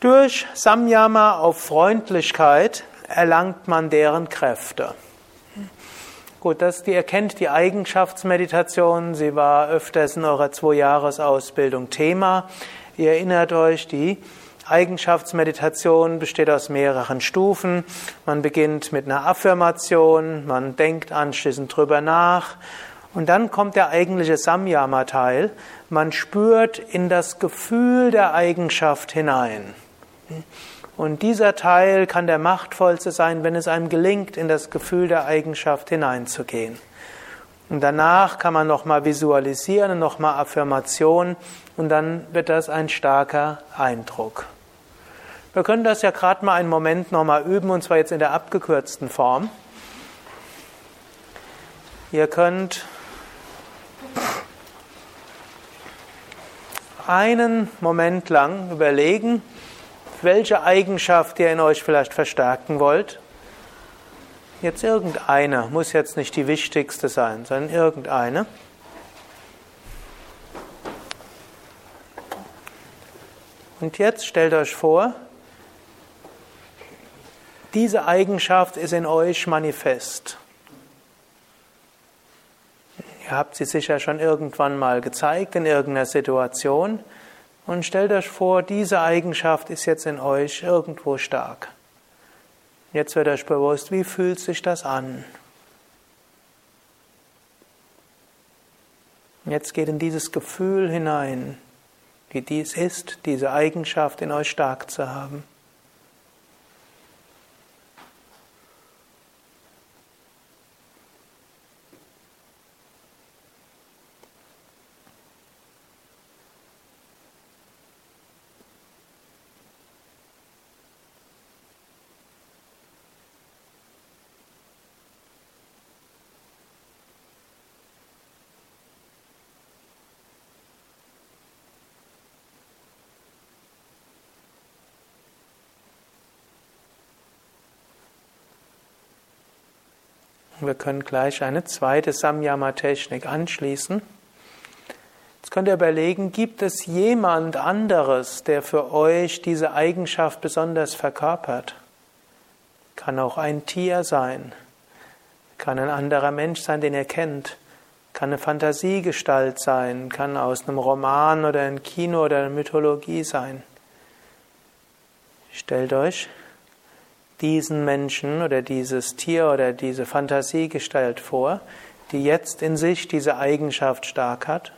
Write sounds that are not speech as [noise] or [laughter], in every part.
Durch Samyama auf Freundlichkeit erlangt man deren Kräfte. Gut, das, die erkennt die Eigenschaftsmeditation. Sie war öfters in eurer Zwei-Jahres-Ausbildung Thema. Ihr erinnert euch, die Eigenschaftsmeditation besteht aus mehreren Stufen. Man beginnt mit einer Affirmation, man denkt anschließend drüber nach und dann kommt der eigentliche Samyama-Teil. Man spürt in das Gefühl der Eigenschaft hinein. Und dieser Teil kann der machtvollste sein, wenn es einem gelingt, in das Gefühl der Eigenschaft hineinzugehen. Und danach kann man nochmal visualisieren und nochmal Affirmation und dann wird das ein starker Eindruck. Wir können das ja gerade mal einen Moment nochmal üben und zwar jetzt in der abgekürzten Form. Ihr könnt einen Moment lang überlegen, welche Eigenschaft ihr in euch vielleicht verstärken wollt. Jetzt irgendeine, muss jetzt nicht die wichtigste sein, sondern irgendeine. Und jetzt stellt euch vor, diese Eigenschaft ist in euch manifest. Ihr habt sie sicher schon irgendwann mal gezeigt in irgendeiner Situation. Und stellt euch vor, diese Eigenschaft ist jetzt in euch irgendwo stark. Jetzt wird euch bewusst, wie fühlt sich das an? Jetzt geht in dieses Gefühl hinein, wie dies ist, diese Eigenschaft in euch stark zu haben. Wir können gleich eine zweite Samyama-Technik anschließen. Jetzt könnt ihr überlegen, gibt es jemand anderes, der für euch diese Eigenschaft besonders verkörpert? Kann auch ein Tier sein, kann ein anderer Mensch sein, den ihr kennt, kann eine Fantasiegestalt sein, kann aus einem Roman oder einem Kino oder einer Mythologie sein. Stellt euch diesen Menschen oder dieses Tier oder diese Fantasiegestalt vor, die jetzt in sich diese Eigenschaft stark hat.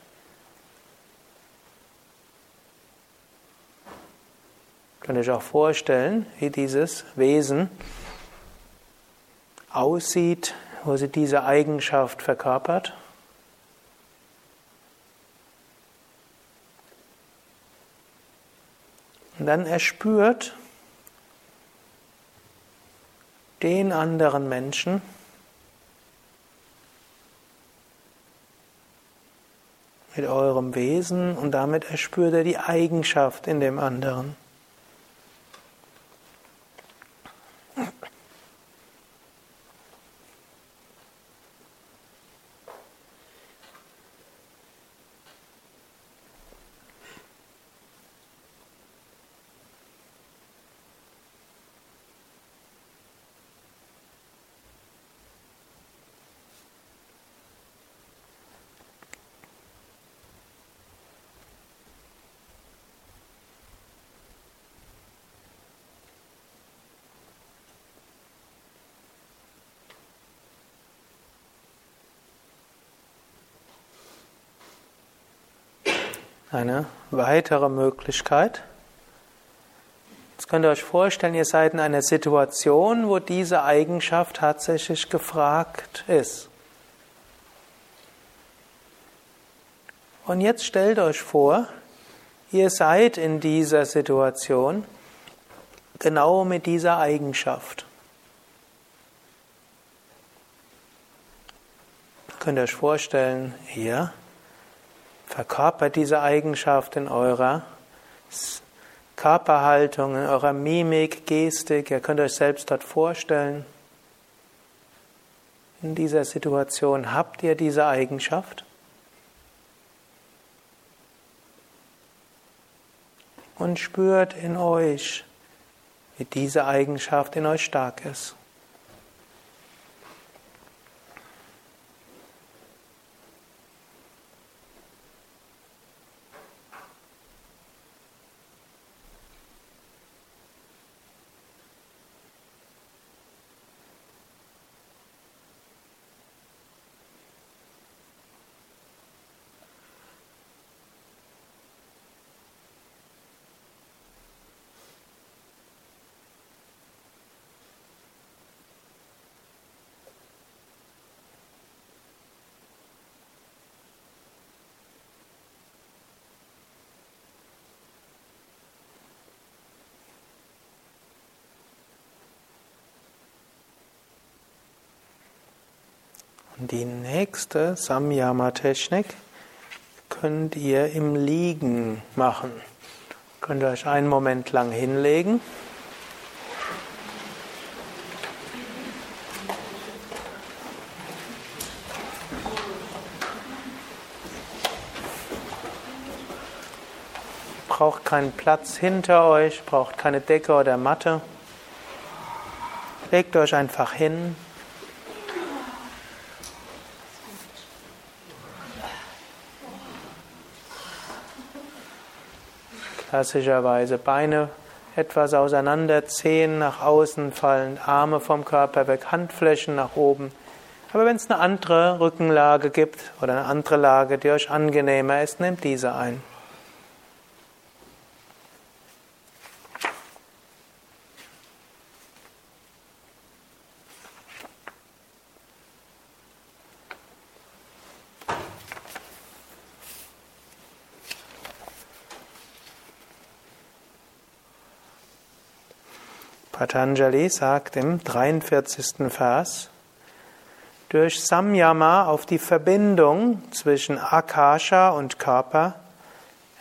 Könnt ihr euch auch vorstellen, wie dieses Wesen aussieht, wo sie diese Eigenschaft verkörpert. Und dann erspürt, den anderen Menschen mit eurem Wesen und damit erspürt er die Eigenschaft in dem anderen. Eine weitere Möglichkeit. Jetzt könnt ihr euch vorstellen, ihr seid in einer Situation, wo diese Eigenschaft tatsächlich gefragt ist. Und jetzt stellt euch vor, ihr seid in dieser Situation genau mit dieser Eigenschaft. Könnt ihr euch vorstellen, hier Verkörpert diese Eigenschaft in eurer Körperhaltung, in eurer Mimik, Gestik. Ihr könnt euch selbst dort vorstellen. In dieser Situation habt ihr diese Eigenschaft. und spürt in euch, wie diese Eigenschaft in euch stark ist. Die nächste Samyama-Technik könnt ihr im Liegen machen. Könnt ihr euch einen Moment lang hinlegen. Braucht keinen Platz hinter euch, braucht keine Decke oder Matte. Legt euch einfach hin. Klassischerweise Beine etwas auseinander, Zehen nach außen fallen, Arme vom Körper weg, Handflächen nach oben. Aber wenn es eine andere Rückenlage gibt oder eine andere Lage, die euch angenehmer ist, nehmt diese ein. Patanjali sagt im 43. Vers, durch Samyama auf die Verbindung zwischen Akasha und Körper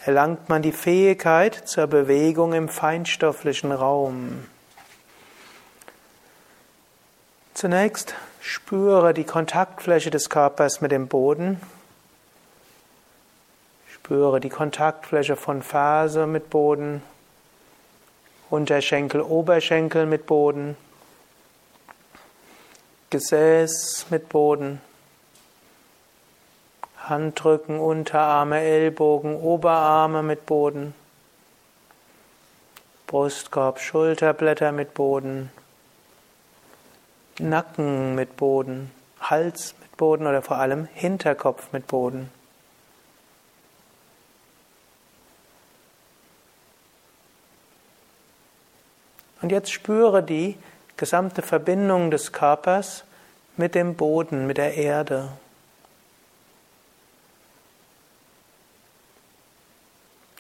erlangt man die Fähigkeit zur Bewegung im feinstofflichen Raum. Zunächst spüre die Kontaktfläche des Körpers mit dem Boden. Spüre die Kontaktfläche von Ferse mit Boden, Unterschenkel, Oberschenkel mit Boden, Gesäß mit Boden, Handrücken, Unterarme, Ellbogen, Oberarme mit Boden, Brustkorb, Schulterblätter mit Boden, Nacken mit Boden, Hals mit Boden oder vor allem Hinterkopf mit Boden. Und jetzt spüre die gesamte Verbindung des Körpers mit dem Boden, mit der Erde.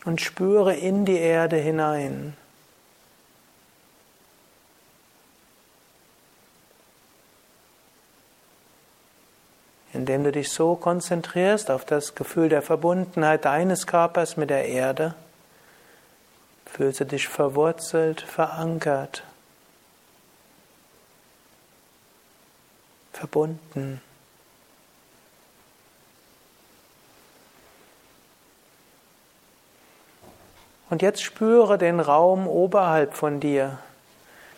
Und spüre in die Erde hinein. Indem du dich so konzentrierst auf das Gefühl der Verbundenheit deines Körpers mit der Erde, Fühlst du dich verwurzelt, verankert, verbunden. Und jetzt spüre den Raum oberhalb von dir.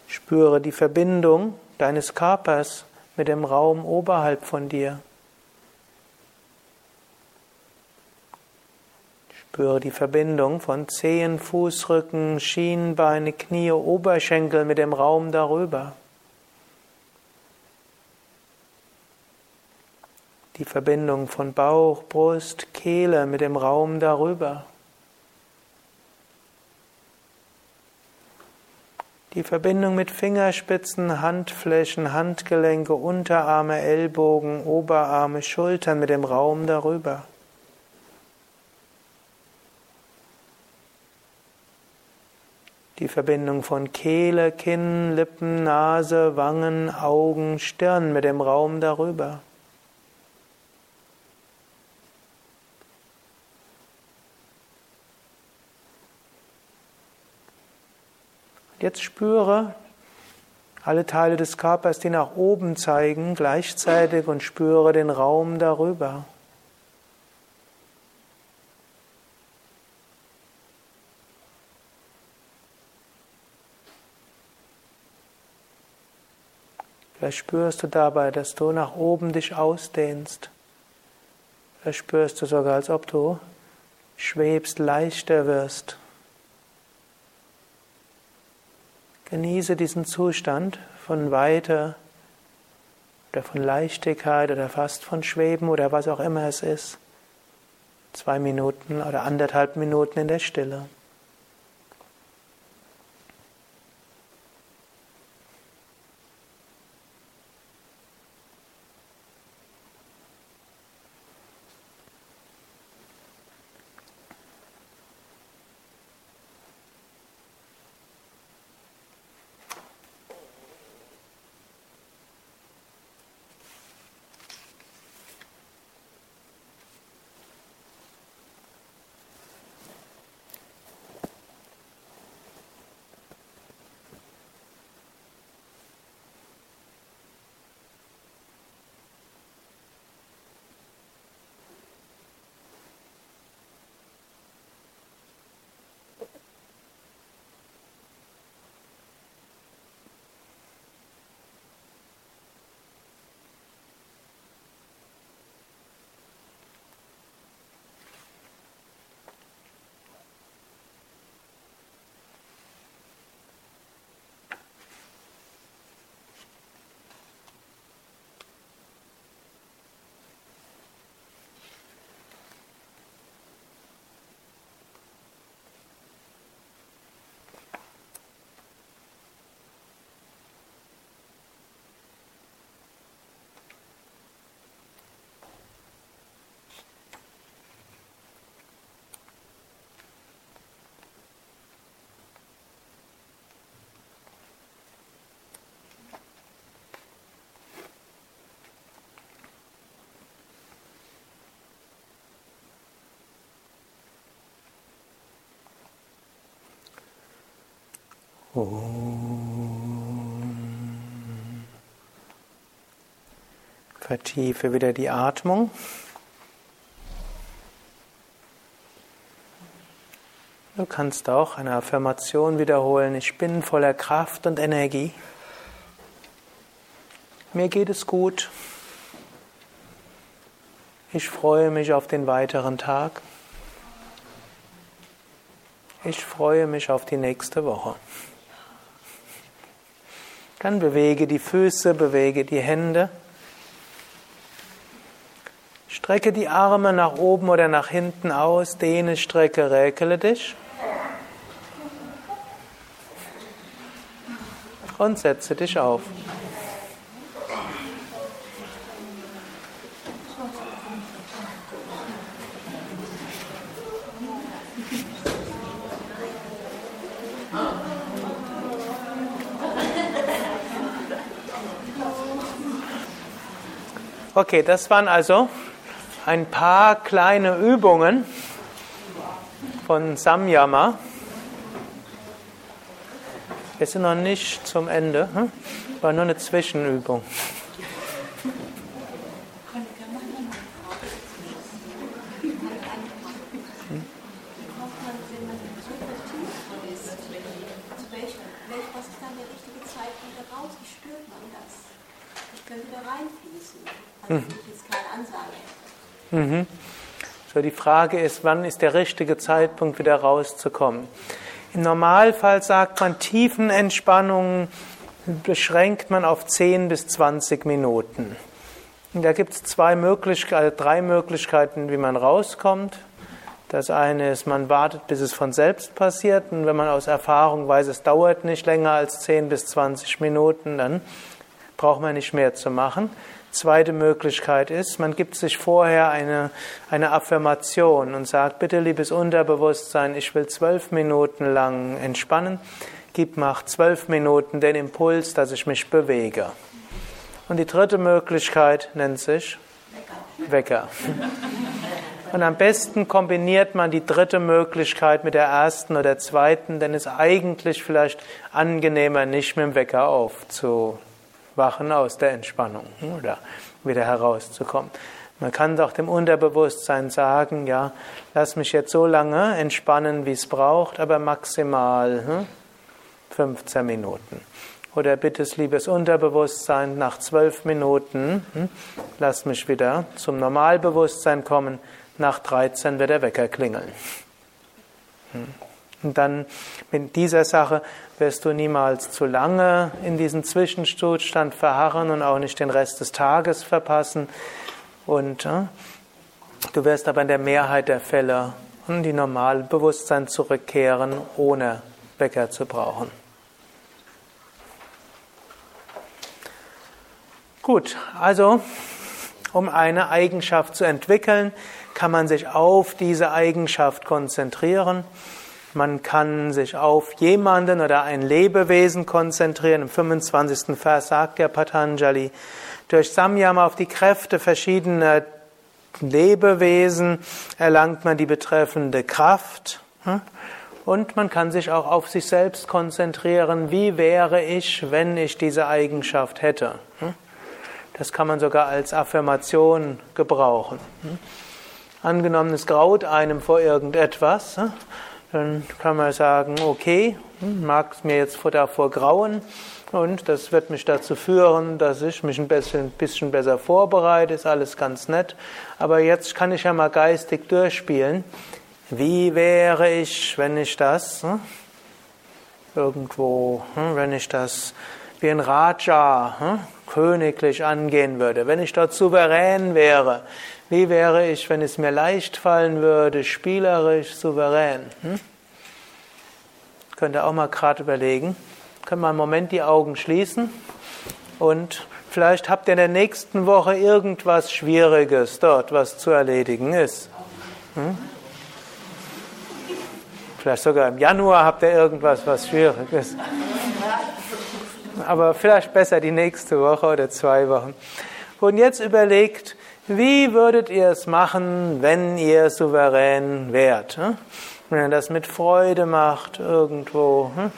Spüre die Verbindung deines Körpers mit dem Raum oberhalb von dir. Spüre die Verbindung von Zehen, Fußrücken, Schienbeine, Knie, Oberschenkel mit dem Raum darüber. Die Verbindung von Bauch, Brust, Kehle mit dem Raum darüber. Die Verbindung mit Fingerspitzen, Handflächen, Handgelenke, Unterarme, Ellbogen, Oberarme, Schultern mit dem Raum darüber. Die Verbindung von Kehle, Kinn, Lippen, Nase, Wangen, Augen, Stirn mit dem Raum darüber. Jetzt spüre alle Teile des Körpers, die nach oben zeigen, gleichzeitig und spüre den Raum darüber. Vielleicht spürst du dabei, dass du nach oben dich ausdehnst. Vielleicht spürst du sogar, als ob du schwebst, leichter wirst. Genieße diesen Zustand von Weite oder von Leichtigkeit oder fast von Schweben oder was auch immer es ist. Zwei Minuten oder anderthalb Minuten in der Stille. Vertiefe wieder die Atmung. Du kannst auch eine Affirmation wiederholen. Ich bin voller Kraft und Energie. Mir geht es gut. Ich freue mich auf den weiteren Tag. Ich freue mich auf die nächste Woche. Dann bewege die Füße, bewege die Hände. Strecke die Arme nach oben oder nach hinten aus, dehne, strecke, räkele dich. Und setze dich auf. Okay, das waren also ein paar kleine Übungen von Samyama. Wir sind noch nicht zum Ende, hm? war nur eine Zwischenübung. Mhm. So, die Frage ist, wann ist der richtige Zeitpunkt, wieder rauszukommen? Im Normalfall sagt man, Tiefenentspannungen beschränkt man auf 10 bis 20 Minuten. Und da gibt es zwei Möglichkeiten, also drei Möglichkeiten, wie man rauskommt. Das eine ist, man wartet, bis es von selbst passiert. Und wenn man aus Erfahrung weiß, es dauert nicht länger als 10 bis 20 Minuten, dann braucht man nicht mehr zu machen. Zweite Möglichkeit ist, man gibt sich vorher eine, eine Affirmation und sagt, bitte liebes Unterbewusstsein, ich will zwölf Minuten lang entspannen. Gib nach zwölf Minuten den Impuls, dass ich mich bewege. Und die dritte Möglichkeit nennt sich Wecker. [laughs] Und am besten kombiniert man die dritte Möglichkeit mit der ersten oder zweiten, denn es ist eigentlich vielleicht angenehmer, nicht mit dem Wecker aufzuwachen wachen aus der Entspannung oder wieder herauszukommen. Man kann auch dem Unterbewusstsein sagen, ja, lass mich jetzt so lange entspannen, wie es braucht, aber maximal hm, 15 Minuten. Oder bittes, liebes Unterbewusstsein, nach zwölf Minuten hm, lass mich wieder zum Normalbewusstsein kommen. Nach 13 wird der Wecker klingeln. Hm. Und dann mit dieser Sache wirst du niemals zu lange in diesem Zwischenzustand verharren und auch nicht den Rest des Tages verpassen. Und äh, du wirst aber in der Mehrheit der Fälle in die normale Bewusstsein zurückkehren, ohne Wecker zu brauchen. Gut, also um eine Eigenschaft zu entwickeln, kann man sich auf diese Eigenschaft konzentrieren. Man kann sich auf jemanden oder ein Lebewesen konzentrieren. Im 25. Vers sagt der Patanjali, durch Samyama auf die Kräfte verschiedener Lebewesen erlangt man die betreffende Kraft. Hm? Und man kann sich auch auf sich selbst konzentrieren. Wie wäre ich, wenn ich diese Eigenschaft hätte? Hm? Das kann man sogar als Affirmation gebrauchen. Hm? Angenommen, es graut einem vor irgendetwas dann kann man sagen, okay, hm, mag es mir jetzt davor grauen und das wird mich dazu führen, dass ich mich ein bisschen, bisschen besser vorbereite, ist alles ganz nett. Aber jetzt kann ich ja mal geistig durchspielen. Wie wäre ich, wenn ich das hm, irgendwo, hm, wenn ich das wie ein Raja, königlich angehen würde, wenn ich dort souverän wäre, wie wäre ich, wenn es mir leicht fallen würde, spielerisch, souverän? Hm? Könnt ihr auch mal gerade überlegen. Können wir einen Moment die Augen schließen und vielleicht habt ihr in der nächsten Woche irgendwas Schwieriges dort, was zu erledigen ist. Hm? Vielleicht sogar im Januar habt ihr irgendwas, was schwierig ist. Aber vielleicht besser die nächste Woche oder zwei Wochen. Und jetzt überlegt, wie würdet ihr es machen, wenn ihr souverän wärt? Hm? Wenn ihr das mit Freude macht, irgendwo hm?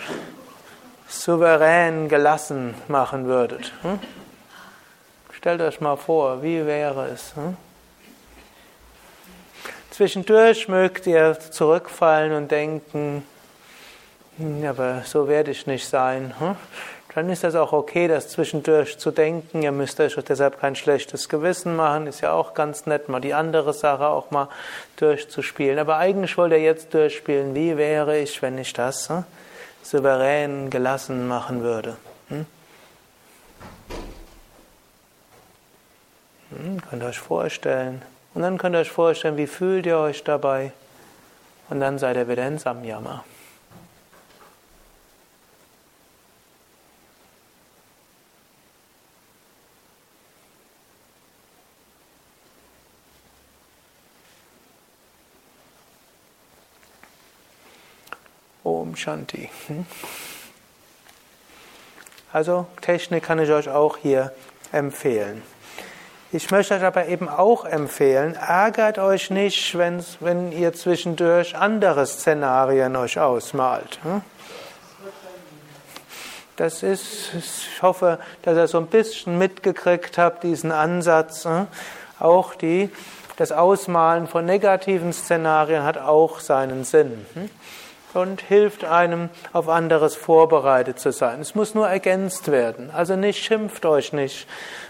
souverän gelassen machen würdet. Hm? Stellt euch mal vor, wie wäre es? Zwischendurch mögt ihr zurückfallen und denken, aber so werde ich nicht sein. Dann ist das auch okay, das zwischendurch zu denken. Ihr müsst euch deshalb kein schlechtes Gewissen machen. Ist ja auch ganz nett, mal die andere Sache auch mal durchzuspielen. Aber eigentlich wollt ihr jetzt durchspielen, wie wäre ich, wenn ich das hm, souverän gelassen machen würde. Hm? Hm, könnt ihr euch vorstellen. Und dann könnt ihr euch vorstellen, wie fühlt ihr euch dabei. Und dann seid ihr wieder in Samyama. Shanti. Hm? Also Technik kann ich euch auch hier empfehlen. Ich möchte euch aber eben auch empfehlen, ärgert euch nicht, wenn ihr zwischendurch andere Szenarien euch ausmalt. Hm? Das ist, ich hoffe, dass ihr so ein bisschen mitgekriegt habt, diesen Ansatz. Hm? Auch die, das Ausmalen von negativen Szenarien hat auch seinen Sinn und hilft einem, auf anderes vorbereitet zu sein. Es muss nur ergänzt werden. Also nicht schimpft euch nicht.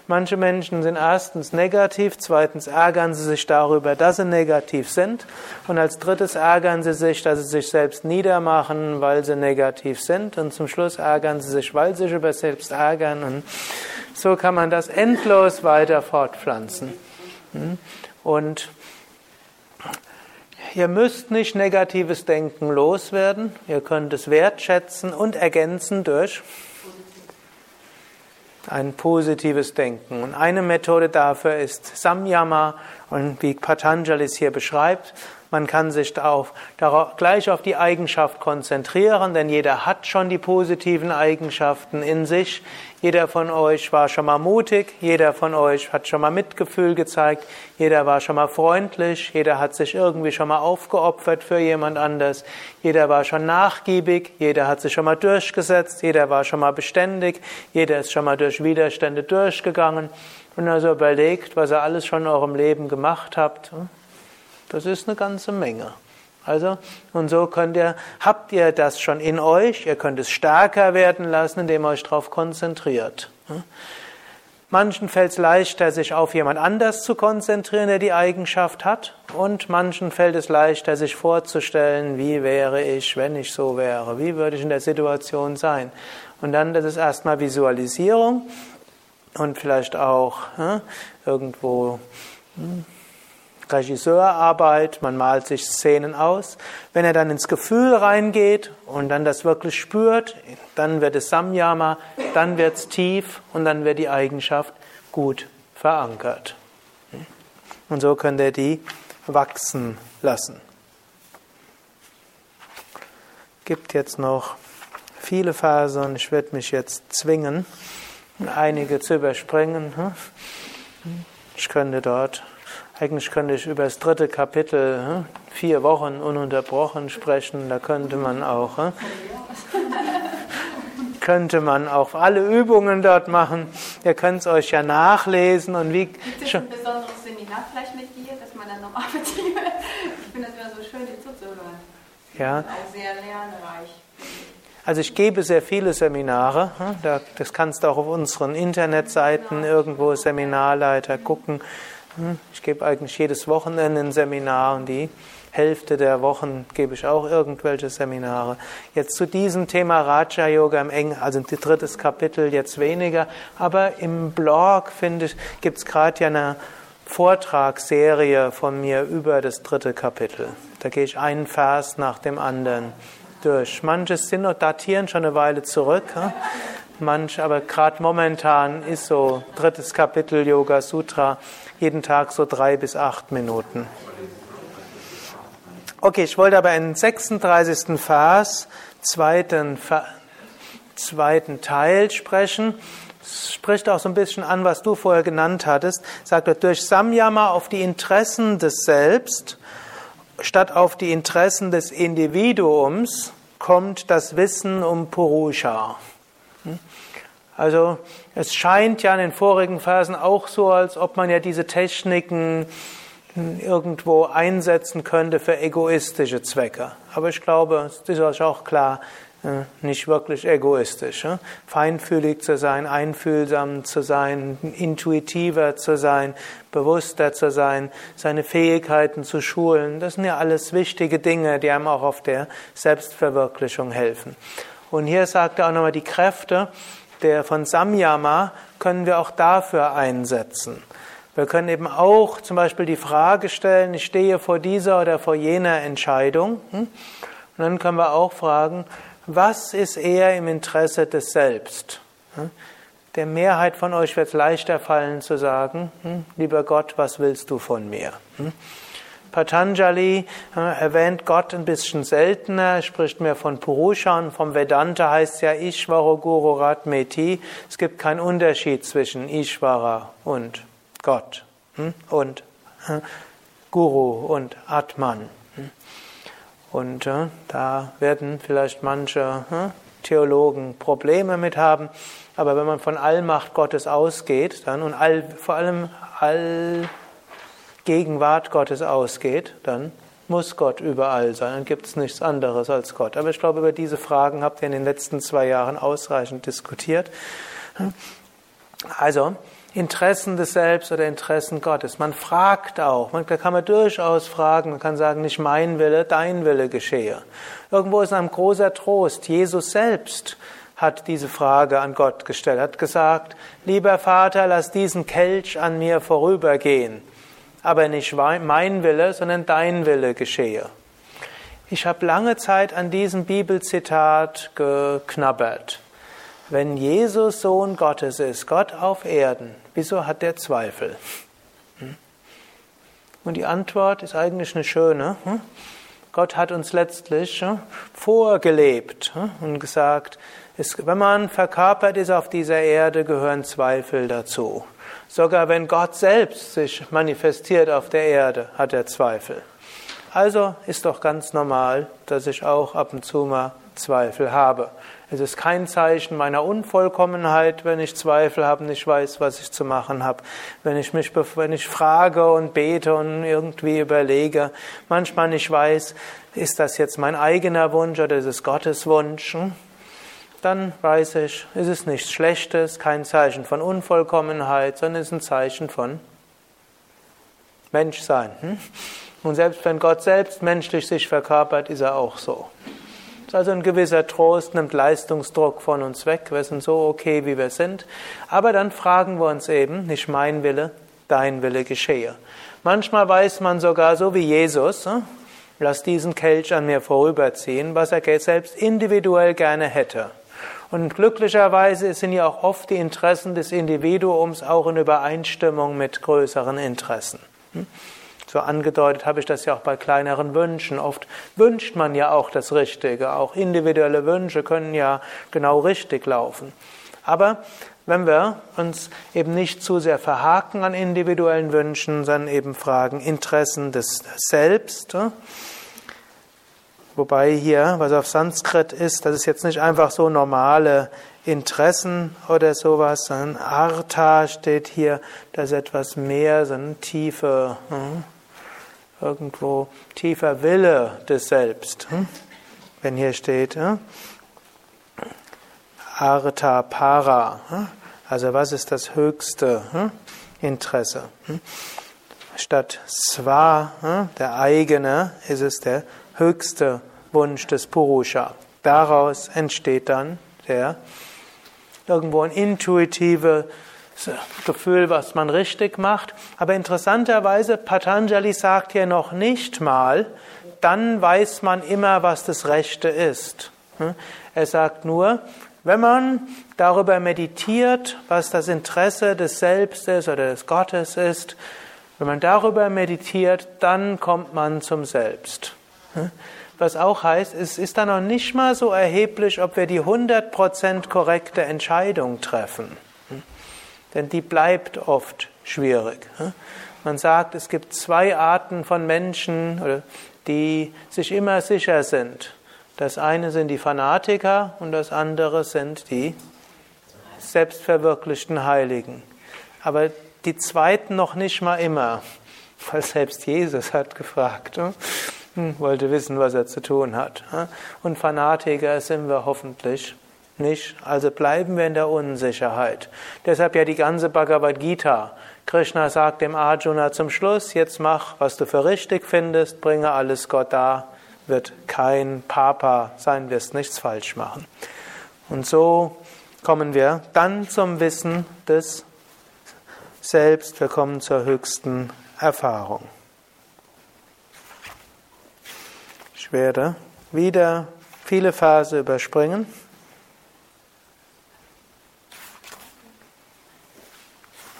Manche Menschen sind erstens negativ, zweitens ärgern sie sich darüber, dass sie negativ sind und als drittes ärgern sie sich, dass sie sich selbst niedermachen, weil sie negativ sind und zum Schluss ärgern sie sich, weil sie sich über selbst ärgern und so kann man das endlos weiter fortpflanzen. Hm? Und Ihr müsst nicht negatives Denken loswerden. Ihr könnt es wertschätzen und ergänzen durch ein positives Denken. Und eine Methode dafür ist Samyama und wie Patanjali es hier beschreibt, man kann sich darauf, darauf, gleich auf die Eigenschaft konzentrieren, denn jeder hat schon die positiven Eigenschaften in sich. Jeder von euch war schon mal mutig, jeder von euch hat schon mal Mitgefühl gezeigt, jeder war schon mal freundlich, jeder hat sich irgendwie schon mal aufgeopfert für jemand anders, jeder war schon nachgiebig, jeder hat sich schon mal durchgesetzt, jeder war schon mal beständig, jeder ist schon mal durch Widerstände durchgegangen und also überlegt, was ihr alles schon in eurem Leben gemacht habt. Das ist eine ganze Menge. Also, und so könnt ihr, habt ihr das schon in euch, ihr könnt es stärker werden lassen, indem ihr euch darauf konzentriert. Manchen fällt es leichter, sich auf jemand anders zu konzentrieren, der die Eigenschaft hat, und manchen fällt es leichter, sich vorzustellen, wie wäre ich, wenn ich so wäre, wie würde ich in der Situation sein. Und dann, das ist erstmal Visualisierung und vielleicht auch hm, irgendwo hm, Regisseurarbeit, man malt sich Szenen aus. Wenn er dann ins Gefühl reingeht und dann das wirklich spürt, dann wird es Samyama, dann wird es tief und dann wird die Eigenschaft gut verankert. Und so könnt ihr die wachsen lassen. Gibt jetzt noch viele Phasen und ich werde mich jetzt zwingen, einige zu überspringen. Ich könnte dort eigentlich könnte ich über das dritte Kapitel hm, vier Wochen ununterbrochen sprechen. Da könnte man auch, hm, könnte man auch alle Übungen dort machen. Ihr könnt es euch ja nachlesen und wie. Gibt es ein besonderes Seminar vielleicht mit dir, dass man dann noch Betriebe? [laughs] Ich finde das immer so schön, dir zuzuhören. Ja. Auch sehr lernreich. Also ich gebe sehr viele Seminare. Hm, das kannst du auch auf unseren Internetseiten irgendwo Seminarleiter gucken. Hm, ich gebe eigentlich jedes Wochenende ein Seminar und die Hälfte der Wochen gebe ich auch irgendwelche Seminare. Jetzt zu diesem Thema Raja Yoga im Eng, also drittes Kapitel jetzt weniger, aber im Blog finde ich, gibt es gerade ja eine Vortragsserie von mir über das dritte Kapitel. Da gehe ich einen Vers nach dem anderen durch. Manches sind noch datieren schon eine Weile zurück. Manch, aber gerade momentan ist so drittes Kapitel Yoga Sutra jeden Tag so drei bis acht Minuten. Okay, ich wollte aber in 36. Vers, zweiten, zweiten Teil sprechen. Es spricht auch so ein bisschen an, was du vorher genannt hattest. Sagt er, durch Samyama auf die Interessen des Selbst statt auf die Interessen des Individuums kommt das Wissen um Purusha. Also es scheint ja in den vorigen Phasen auch so, als ob man ja diese Techniken irgendwo einsetzen könnte für egoistische Zwecke. Aber ich glaube, es ist euch auch klar, äh, nicht wirklich egoistisch. Feinfühlig zu sein, einfühlsam zu sein, intuitiver zu sein, bewusster zu sein, seine Fähigkeiten zu schulen. Das sind ja alles wichtige Dinge, die einem auch auf der Selbstverwirklichung helfen. Und hier sagt er auch nochmal die Kräfte, der von Samyama können wir auch dafür einsetzen. Wir können eben auch zum Beispiel die Frage stellen, ich stehe vor dieser oder vor jener Entscheidung. Hm? Und dann können wir auch fragen, was ist eher im Interesse des Selbst? Hm? Der Mehrheit von euch wird es leichter fallen zu sagen, hm? lieber Gott, was willst du von mir? Patanjali äh, erwähnt Gott ein bisschen seltener, spricht mehr von Purusha und vom Vedanta heißt ja Ishvara Guru Ratmeti. Es gibt keinen Unterschied zwischen Ishvara und Gott hm, und äh, Guru und Atman. Hm. Und äh, da werden vielleicht manche Theologen Probleme mit haben. Aber wenn man von Allmacht Gottes ausgeht, dann und all, vor allem all Gegenwart Gottes ausgeht, dann muss Gott überall sein. Dann gibt es nichts anderes als Gott. Aber ich glaube, über diese Fragen habt ihr in den letzten zwei Jahren ausreichend diskutiert. Also, Interessen des Selbst oder Interessen Gottes. Man fragt auch, man, kann man durchaus fragen, man kann sagen, nicht mein Wille, dein Wille geschehe. Irgendwo ist ein großer Trost. Jesus selbst hat diese Frage an Gott gestellt, hat gesagt, lieber Vater, lass diesen Kelch an mir vorübergehen aber nicht mein Wille, sondern dein Wille geschehe. Ich habe lange Zeit an diesem Bibelzitat geknabbert. Wenn Jesus Sohn Gottes ist, Gott auf Erden, wieso hat er Zweifel? Hm? Und die Antwort ist eigentlich eine schöne. Hm? Gott hat uns letztlich hm, vorgelebt und gesagt, wenn man verkörpert ist auf dieser Erde, gehören Zweifel dazu. Sogar wenn Gott selbst sich manifestiert auf der Erde, hat er Zweifel. Also ist doch ganz normal, dass ich auch ab und zu mal Zweifel habe. Es ist kein Zeichen meiner Unvollkommenheit, wenn ich Zweifel habe, nicht weiß, was ich zu machen habe. Wenn ich mich, wenn ich frage und bete und irgendwie überlege, manchmal nicht weiß, ist das jetzt mein eigener Wunsch oder ist es Gottes Wunsch? Dann weiß ich, ist es nichts Schlechtes, kein Zeichen von Unvollkommenheit, sondern es ist ein Zeichen von Menschsein. Hm? Und selbst wenn Gott selbst menschlich sich verkörpert, ist er auch so. Das ist also ein gewisser Trost, nimmt Leistungsdruck von uns weg. Wir sind so okay, wie wir sind. Aber dann fragen wir uns eben, nicht mein Wille, dein Wille geschehe. Manchmal weiß man sogar so wie Jesus, hm? lass diesen Kelch an mir vorüberziehen, was er selbst individuell gerne hätte. Und glücklicherweise sind ja auch oft die Interessen des Individuums auch in Übereinstimmung mit größeren Interessen. Hm? So angedeutet habe ich das ja auch bei kleineren Wünschen. Oft wünscht man ja auch das Richtige. Auch individuelle Wünsche können ja genau richtig laufen. Aber wenn wir uns eben nicht zu sehr verhaken an individuellen Wünschen, sondern eben fragen Interessen des Selbst, wobei hier, was auf Sanskrit ist, das ist jetzt nicht einfach so normale Interessen oder sowas, sondern Artha steht hier, das ist etwas mehr, so eine tiefe, hm? irgendwo tiefer Wille des Selbst. Hm? Wenn hier steht, hm? Artha Para, also was ist das höchste Interesse? Statt Swa, der eigene, ist es der höchste Wunsch des Purusha. Daraus entsteht dann der irgendwo ein intuitive Gefühl, was man richtig macht. Aber interessanterweise, Patanjali sagt hier noch nicht mal, dann weiß man immer, was das Rechte ist. Hm? Er sagt nur, wenn man darüber meditiert, was das Interesse des Selbst ist oder des Gottes ist, wenn man darüber meditiert, dann kommt man zum Selbst. Was auch heißt, es ist dann noch nicht mal so erheblich, ob wir die 100% korrekte Entscheidung treffen. Denn die bleibt oft schwierig. Man sagt, es gibt zwei Arten von Menschen, die sich immer sicher sind. Das eine sind die Fanatiker und das andere sind die selbstverwirklichten Heiligen. Aber die zweiten noch nicht mal immer, weil selbst Jesus hat gefragt, hm, wollte wissen, was er zu tun hat. Und Fanatiker sind wir hoffentlich nicht? Also bleiben wir in der Unsicherheit. Deshalb ja die ganze Bhagavad Gita. Krishna sagt dem Arjuna zum Schluss, jetzt mach, was du für richtig findest, bringe alles Gott dar, wird kein Papa sein, wirst nichts falsch machen. Und so kommen wir dann zum Wissen des Selbst, wir kommen zur höchsten Erfahrung. Ich werde wieder viele Verse überspringen.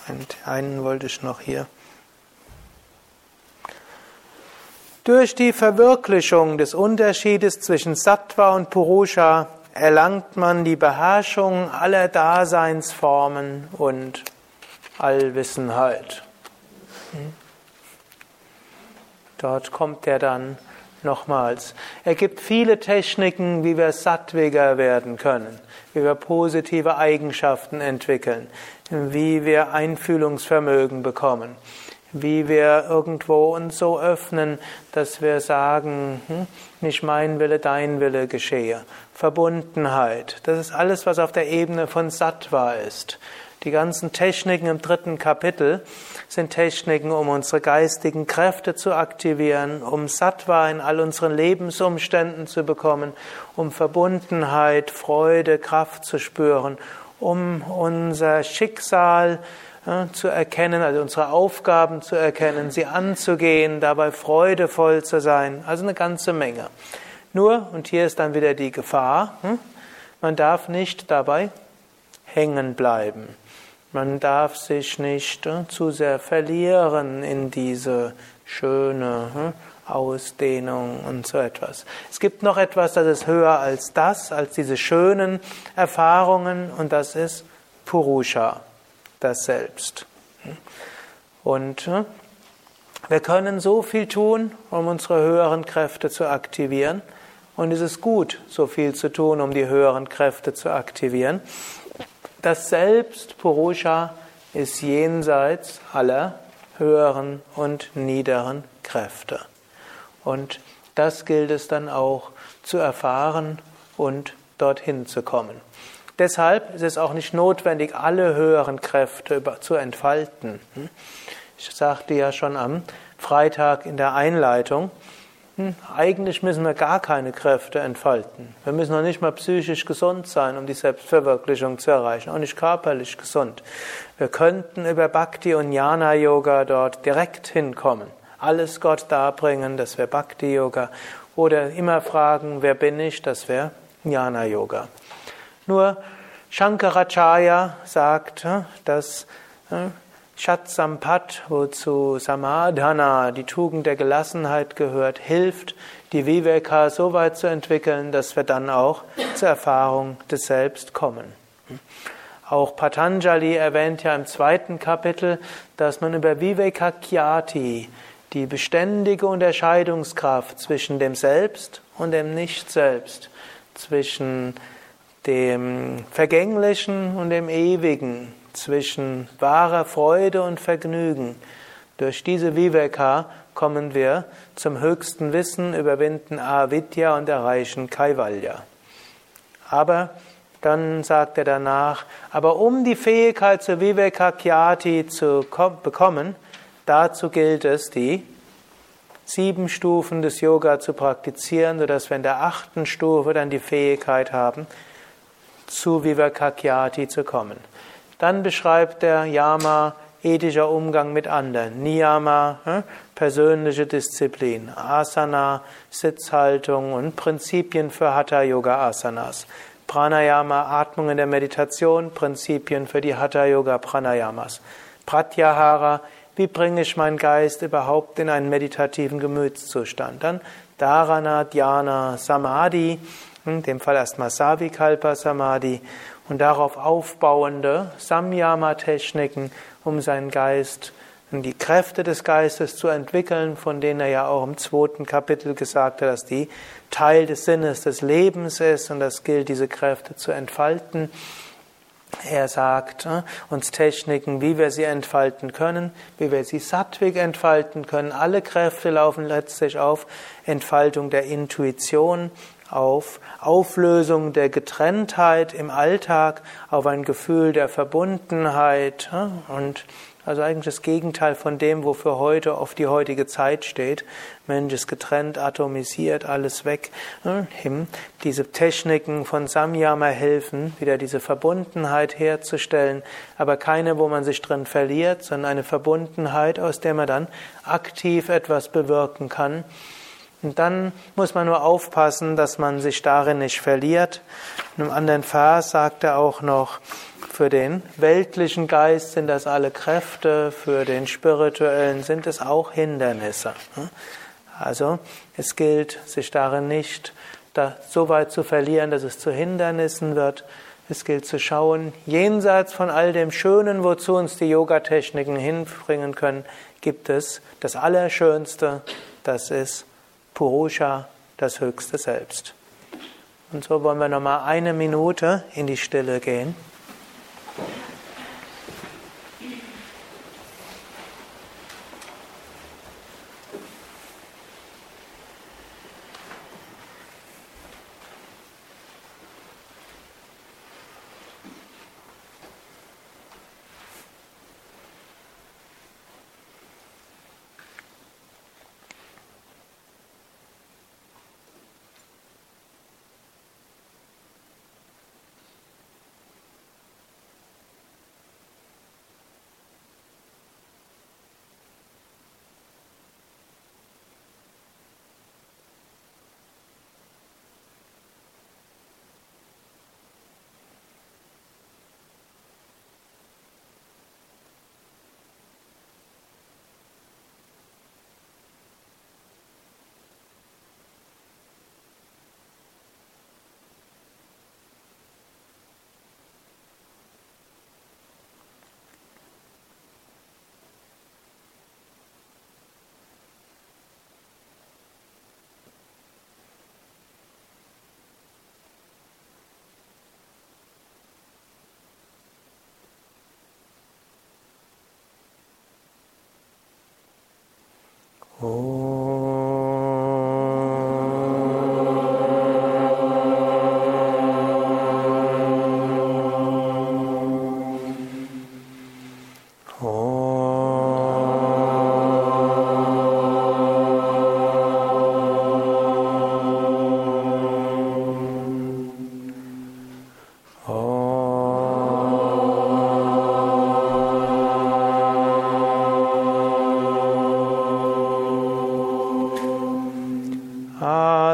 Und einen wollte ich noch hier. Durch die Verwirklichung des Unterschiedes zwischen Sattva und Purusha erlangt man die Beherrschung aller Daseinsformen und Allwissenheit. Hm? Dort kommt er dann nochmals. Er gibt viele Techniken, wie wir sattwiger werden können, wie wir positive Eigenschaften entwickeln, wie wir Einfühlungsvermögen bekommen, wie wir irgendwo uns so öffnen, dass wir sagen, hm, nicht mein Wille, dein Wille geschehe. Verbundenheit, das ist alles, was auf der Ebene von Sattva ist. Die ganzen Techniken im dritten Kapitel sind Techniken, um unsere geistigen Kräfte zu aktivieren, um Sattva in all unseren Lebensumständen zu bekommen, um Verbundenheit, Freude, Kraft zu spüren, um unser Schicksal äh, zu erkennen, also unsere Aufgaben zu erkennen, sie anzugehen, dabei freudevoll zu sein. Also eine ganze Menge. Nur, und hier ist dann wieder die Gefahr, hm, man darf nicht dabei hängen bleiben. Man darf sich nicht äh, zu sehr verlieren in diese schöne äh, Ausdehnung und so etwas. Es gibt noch etwas, das ist höher als das, als diese schönen Erfahrungen und das ist Purusha, das Selbst. Und äh, wir können so viel tun, um unsere höheren Kräfte zu aktivieren. Und es ist gut, so viel zu tun, um die höheren Kräfte zu aktivieren. Das Selbst, Purusha, ist jenseits aller höheren und niederen Kräfte. Und das gilt es dann auch zu erfahren und dorthin zu kommen. Deshalb ist es auch nicht notwendig, alle höheren Kräfte zu entfalten. Ich sagte ja schon am Freitag in der Einleitung, hm, eigentlich müssen wir gar keine Kräfte entfalten. Wir müssen noch nicht mal psychisch gesund sein, um die Selbstverwirklichung zu erreichen, auch nicht körperlich gesund. Wir könnten über Bhakti und Jnana Yoga dort direkt hinkommen. Alles Gott darbringen, das wäre Bhakti Yoga. Oder immer fragen, wer bin ich, das wäre Jnana Yoga. Nur Shankaracharya sagt, hm, dass Shatsampat, wozu Samadhana, die Tugend der Gelassenheit gehört, hilft, die Viveka so weit zu entwickeln, dass wir dann auch zur Erfahrung des Selbst kommen. Auch Patanjali erwähnt ja im zweiten Kapitel, dass man über Viveka Kyati, die beständige Unterscheidungskraft zwischen dem Selbst und dem Nicht-Selbst, zwischen dem Vergänglichen und dem Ewigen, zwischen wahrer Freude und Vergnügen. Durch diese Viveka kommen wir zum höchsten Wissen, überwinden Avidya und erreichen Kaivalya. Aber dann sagt er danach, aber um die Fähigkeit zur Viveka Kyati zu bekommen, dazu gilt es, die sieben Stufen des Yoga zu praktizieren, sodass wir in der achten Stufe dann die Fähigkeit haben, zu Viveka Kyati zu kommen. Dann beschreibt der Yama ethischer Umgang mit anderen. Niyama, hm, persönliche Disziplin. Asana, Sitzhaltung und Prinzipien für Hatha Yoga Asanas. Pranayama, Atmung in der Meditation, Prinzipien für die Hatha Yoga Pranayamas. Pratyahara, wie bringe ich meinen Geist überhaupt in einen meditativen Gemütszustand? Dann Dharana, Dhyana, Samadhi, in dem Fall erstmal Savikalpa Samadhi und darauf aufbauende Samyama-Techniken, um seinen Geist und die Kräfte des Geistes zu entwickeln, von denen er ja auch im zweiten Kapitel gesagt hat, dass die Teil des Sinnes des Lebens ist und das gilt, diese Kräfte zu entfalten. Er sagt äh, uns Techniken, wie wir sie entfalten können, wie wir sie sattwig entfalten können. Alle Kräfte laufen letztlich auf Entfaltung der Intuition, auf Auflösung der Getrenntheit im Alltag, auf ein Gefühl der Verbundenheit und also eigentlich das Gegenteil von dem, wofür heute oft die heutige Zeit steht. Mensch ist getrennt, atomisiert, alles weg. Diese Techniken von Samyama helfen, wieder diese Verbundenheit herzustellen, aber keine, wo man sich drin verliert, sondern eine Verbundenheit, aus der man dann aktiv etwas bewirken kann. Und dann muss man nur aufpassen, dass man sich darin nicht verliert. In einem anderen Vers sagt er auch noch, für den weltlichen Geist sind das alle Kräfte, für den spirituellen sind es auch Hindernisse. Also es gilt, sich darin nicht so weit zu verlieren, dass es zu Hindernissen wird. Es gilt zu schauen, jenseits von all dem Schönen, wozu uns die Yoga-Techniken hinbringen können, gibt es das Allerschönste, das ist Purusha, das höchste Selbst. Und so wollen wir nochmal eine Minute in die Stille gehen.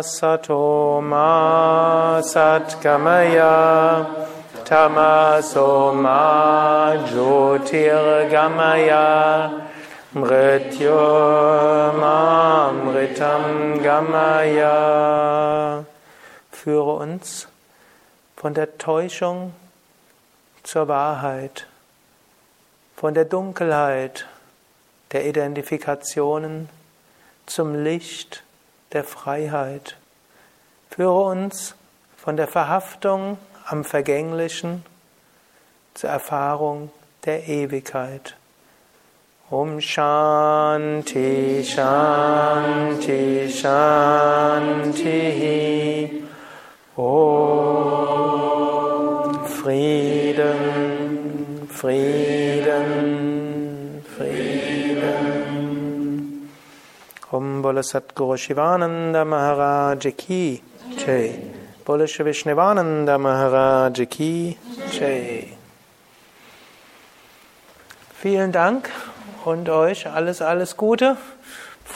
Sato ma satgamaya tamaso ma jyotirgamaya mrityomamritam gamaya. Führe uns von der Täuschung zur Wahrheit, von der Dunkelheit der Identifikationen zum Licht der Freiheit. Führe uns von der Verhaftung am Vergänglichen zur Erfahrung der Ewigkeit. Om Shanti Shanti Shanti Om Frieden Frieden Om Bole Satguru Shivananda Maharaj Ki Jai Bole Vishnuvananda Maharaj Ki Jai Vielen Dank und euch alles, alles Gute